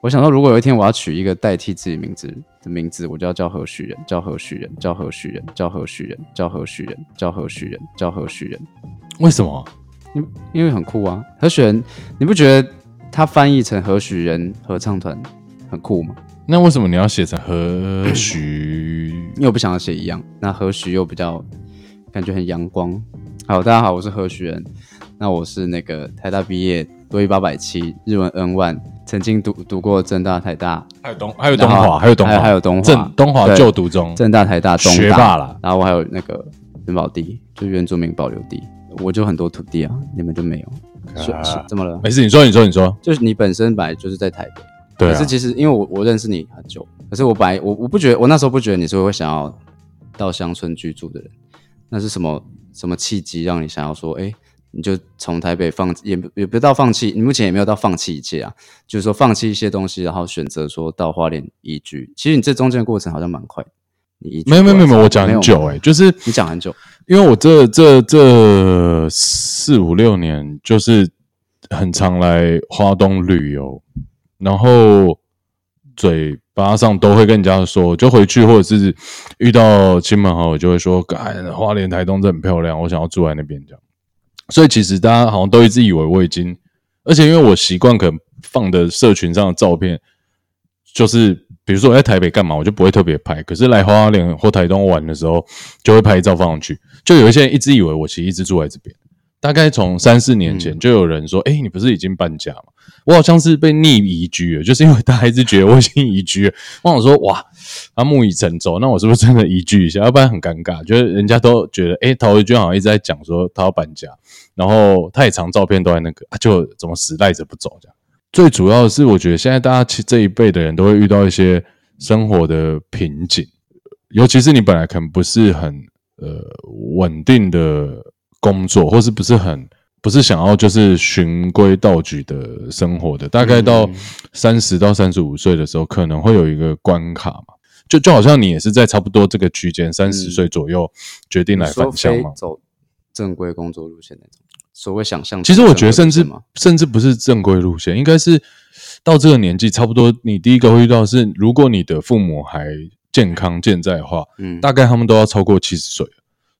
我想说，如果有一天我要取一个代替自己名字的名字，我就要叫何许人，叫何许人，叫何许人，叫何许人，叫何许人，叫何许人，叫何许人，为什么？因因为很酷啊。何许人，你不觉得他翻译成何许人合唱团很酷吗？那为什么你要写成何 许？因为我不想要写一样。那何许又比较感觉很阳光。好，大家好，我是何许人。那我是那个台大毕业，多一八百七，日文 N one，曾经读读过正大、台大，还有东还有东华，还有东华，还有东华，正东华就读中，正大、台大、东学霸了。然后我还有那个元宝地，就原住民保留地，我就很多土地啊，你们就没有。是是怎么了？没事，你说你说你说，就是你本身本来就是在台北，对。可是其实因为我我认识你很久，可是我本来我我不觉得我那时候不觉得你是会想要到乡村居住的人，那是什么什么契机让你想要说哎？你就从台北放也也不到放弃，你目前也没有到放弃一切啊，就是说放弃一些东西，然后选择说到花莲移居。其实你这中间的过程好像蛮快，你没有没有没有，我讲很久哎，就是你讲很久，因为我这这这四五六年就是很常来花东旅游，然后嘴巴上都会跟人家说，就回去或者是遇到亲朋好友就会说，哎，花莲台东这很漂亮，我想要住在那边这样。所以其实大家好像都一直以为我已经，而且因为我习惯可能放的社群上的照片，就是比如说我在台北干嘛，我就不会特别拍。可是来花莲或台东玩的时候，就会拍照放上去。就有一些人一直以为我其实一直住在这边。大概从三四年前就有人说：“哎，你不是已经搬家吗？”我好像是被逆移居了，就是因为大家一直觉得我已经移居了。我想说，哇，他木已成舟，那我是不是真的移居一下？要不然很尴尬，就是人家都觉得，哎，陶一娟好像一直在讲说他要搬家，然后他也常照片都在那个，就怎么死赖着不走这样。最主要的是，我觉得现在大家其这一辈的人都会遇到一些生活的瓶颈，尤其是你本来可能不是很呃稳定的工作，或是不是很。不是想要就是循规蹈矩的生活的，大概到三十到三十五岁的时候，可能会有一个关卡嘛，就就好像你也是在差不多这个区间，三十岁左右决定来返乡嘛，走正规工作路线那种，所谓想象。其实我觉得甚至甚至不是正规路线，应该是到这个年纪，差不多你第一个会遇到是，如果你的父母还健康健在的话，嗯，大概他们都要超过七十岁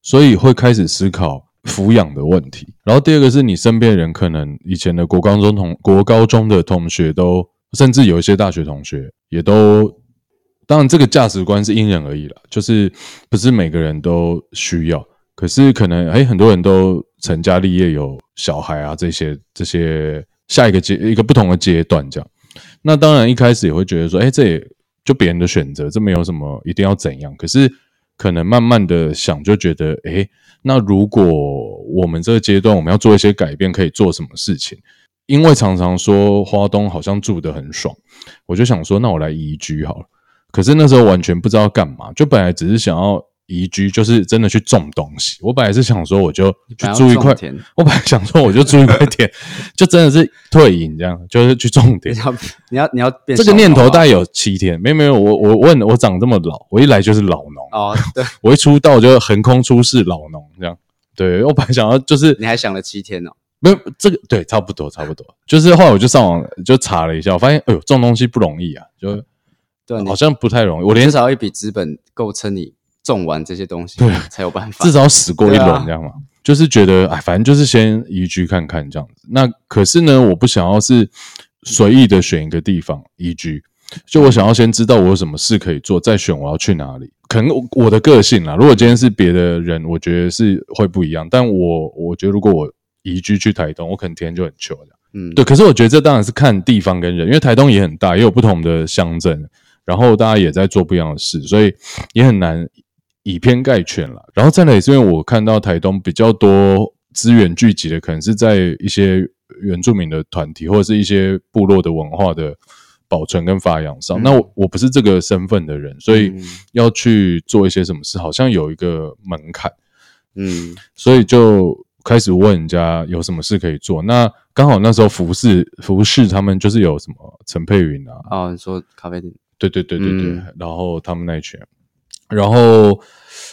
所以会开始思考。抚养的问题，然后第二个是你身边人可能以前的国高中同国高中的同学都，甚至有一些大学同学也都，当然这个价值观是因人而异了，就是不是每个人都需要，可是可能哎很多人都成家立业有小孩啊这些这些下一个阶一个不同的阶段这样，那当然一开始也会觉得说哎这也就别人的选择，这没有什么一定要怎样，可是可能慢慢的想就觉得哎。那如果我们这个阶段我们要做一些改变，可以做什么事情？因为常常说花东好像住得很爽，我就想说，那我来移居好了。可是那时候完全不知道干嘛，就本来只是想要。移居就是真的去种东西。我本来是想说，我就去租一块田。我本来想说，我就租一块 田，就真的是退隐这样，就是去种田。你要你要你要变这个念头大概有七天，没有没有。我我问我长这么老，我一来就是老农哦。对，我一出道就横空出世老农这样。对，我本来想要就是你还想了七天哦？没有这个对，差不多差不多。就是后来我就上网就查了一下，我发现哎呦，种东西不容易啊，就对，好像不太容易。我连至少一笔资本够撑你。种完这些东西，对，才有办法。至少死过一轮，这样嘛？就是觉得，哎，反正就是先移居看看这样子。那可是呢，我不想要是随意的选一个地方移居，就我想要先知道我有什么事可以做，再选我要去哪里。可能我的个性啦，如果今天是别的人，我觉得是会不一样。但我我觉得，如果我移居去台东，我可能天天就很穷的。嗯，对。可是我觉得这当然是看地方跟人，因为台东也很大，也有不同的乡镇，然后大家也在做不一样的事，所以也很难。以偏概全了，然后再来也是因为我看到台东比较多资源聚集的，可能是在一些原住民的团体或者是一些部落的文化的保存跟发扬上。那我我不是这个身份的人，所以要去做一些什么事，好像有一个门槛。嗯，所以就开始问人家有什么事可以做。那刚好那时候服饰服饰他们就是有什么陈佩云啊，啊，你说咖啡店？对对对对对，然后他们那一群。然后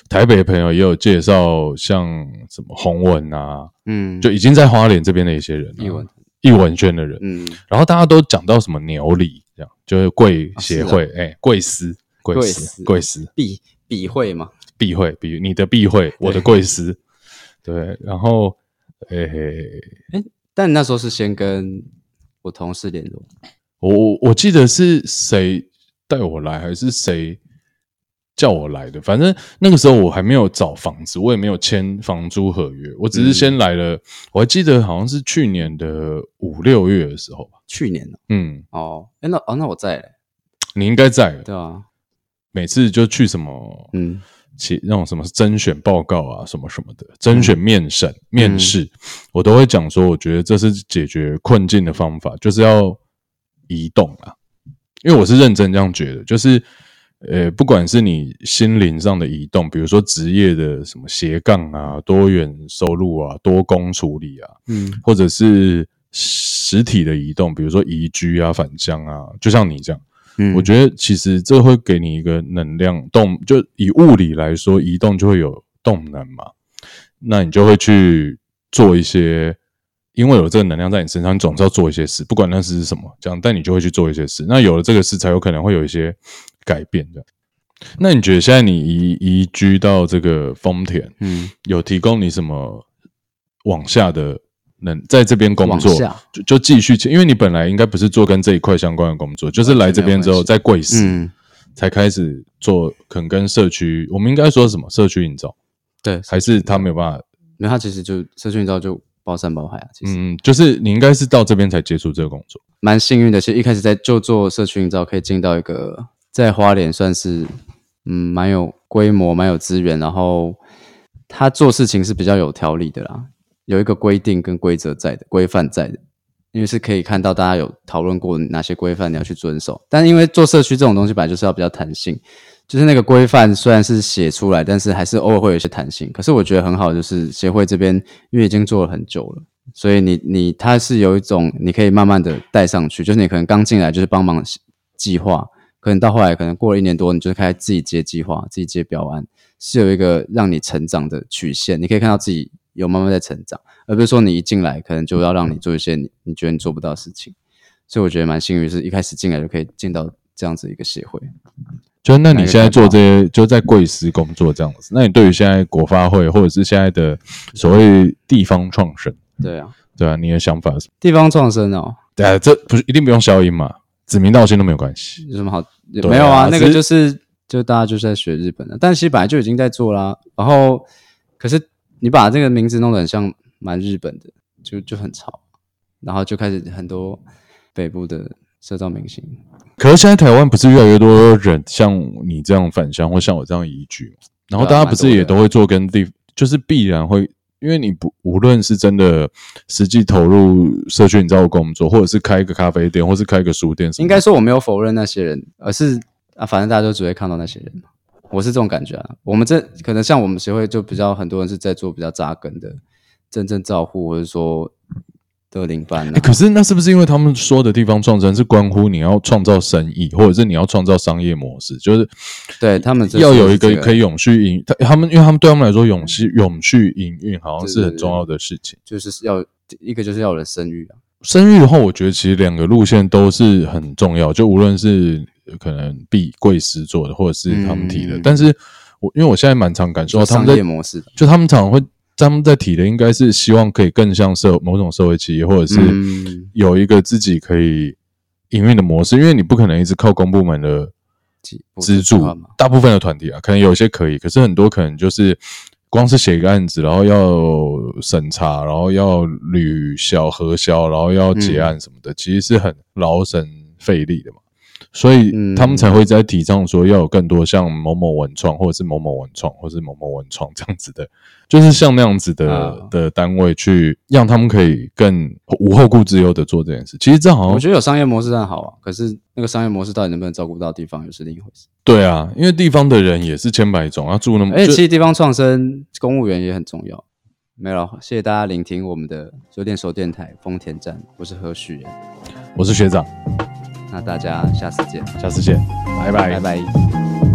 台北的朋友也有介绍，像什么洪文啊，嗯，就已经在花莲这边的一些人，艺文。艺文圈的人，嗯，然后大家都讲到什么牛里，这样就是贵协会，哎、贵司贵贵司。司贵司。避避会嘛，避讳，比你的避会，我的贵司，对，然后诶、但你那时候是先跟我同事联络，我我我记得是谁带我来，还是谁叫我来的？反正那个时候我还没有找房子，我也没有签房租合约，我只是先来了。我还记得好像是去年的五六月的时候吧。去年哦，嗯，哦，哎，那哦那我在嘞，你应该在。对啊，每次就去什么嗯，其那种什么甄选报告啊，什么什么的，甄选面审、嗯面试，我都会讲说，我觉得这是解决困境的方法，就是要移动啊。因为我是认真这样觉得，就是呃，不管是你心灵上的移动，比如说职业的什么斜杠啊、多元收入啊、多工处理啊，嗯，或者是实体的移动，比如说移居啊、返乡啊，就像你这样。嗯我觉得其实这会给你一个能量动，就以物理来说，移动就会有动能嘛，那你就会去做一些，因为有这个能量在你身上，你总是要做一些事，不管那是什么，这样，但你就会去做一些事。那有了这个事，才有可能会有一些改变的。那你觉得现在你移移居到这个丰田，嗯，有提供你什么往下的能在这边工作，就就继续去，因为你本来应该不是做跟这一块相关的工作，就是来这边之后在贵司、嗯，才开始做，可能跟社区，我们应该说什么社区营造，对，还是他没有办法？因为他其实就社区营造就包山包海啊，其实嗯，就是你应该是到这边才接触这个工作。蛮幸运的。其实一开始在就做社区营造，可以进到一个在花莲算是嗯蛮有规模、蛮有资源，然后他做事情是比较有条理的啦，有一个规定跟规则在的，规范在的。因为是可以看到大家有讨论过哪些规范你要去遵守，但因为做社区这种东西本来就是要比较弹性，就是那个规范虽然是写出来，但是还是偶尔会有一些弹性。可是我觉得很好，就是协会这边因为已经做了很久了，所以你你它是有一种你可以慢慢的带上去，就是你可能刚进来就是帮忙计划，可能到后来可能过了一年多，你就开始自己接计划，自己接标案，是有一个让你成长的曲线，你可以看到自己有慢慢在成长，而不是说你一进来可能就要让你做一些你你觉得你做不到的事情。所以我觉得蛮幸运，是一开始进来就可以进到这样子一个协会。就那你现在做这些，就在贵司工作这样子，那你对于现在国发会或者是现在的所谓地方创生，对啊，对啊，你的想法是什么？地方创生哦，对啊，这不是一定不用消音嘛，指名道姓都没有关系。有什么好？没有啊，那个就是就大家就是在学日本的，但其实本来就已经在做啦。然后，可是你把这个名字弄得很像蛮日本的，就就很潮，然后就开始很多北部的社造明星。可是现在台湾不是越来越多人像你这样返乡，或像我这样移居吗？然后大家不是也都会做跟地，就是必然会，因为你不无论是真的实际投入社区营造工作，或者是开一个咖啡店，或是开一个书店什么，应该说我没有否认那些人，而是啊，反正大家都只会看到那些人。我是这种感觉啊。我们这可能像我们协会就比较很多人是在做比较扎根的真正照护，或者说的领班、啊。欸可是那是不是因为他们说的地方创生是关乎你要创造生意，或者是你要创造商业模式，就是对他们这要有一个可以永续营，他他们因为他们对他们来说永续永续营运好像是很重要的事情。就是要一个就是要有人生育啊，生育的话，我觉得其实两个路线都是很重要，就无论是可能 B 贵司做的，或者是他们提的，嗯。但是我因为我现在蛮常感受到他商们在业模式的，就他们常常会他们在提的应该是希望可以更像社某种社会企业，或者是嗯。有一个自己可以营运的模式，因为你不可能一直靠公部门的资助，大部分的团体啊，可能有些可以，可是很多可能就是光是写一个案子，然后要审查，然后要履销核销，然后要结案什么的，其实是很劳神费力的嘛。所以嗯他们才会在提倡说要有更多像某某文创，或者是某某文创，或者是某某文创这样子的，就是像那样子的、啊的单位去让他们可以更无后顾之忧的做这件事。其实这好像我觉得有商业模式当然好啊，可是那个商业模式到底能不能照顾到地方，又是另一回事。对啊，因为地方的人也是千百种，要住那么，而且其实地方创生，公务员也很重要。没有了，谢谢大家聆听我们的九点手电台丰田站，我是何许人，我是学长，那大家下次见，下次见，拜拜。拜拜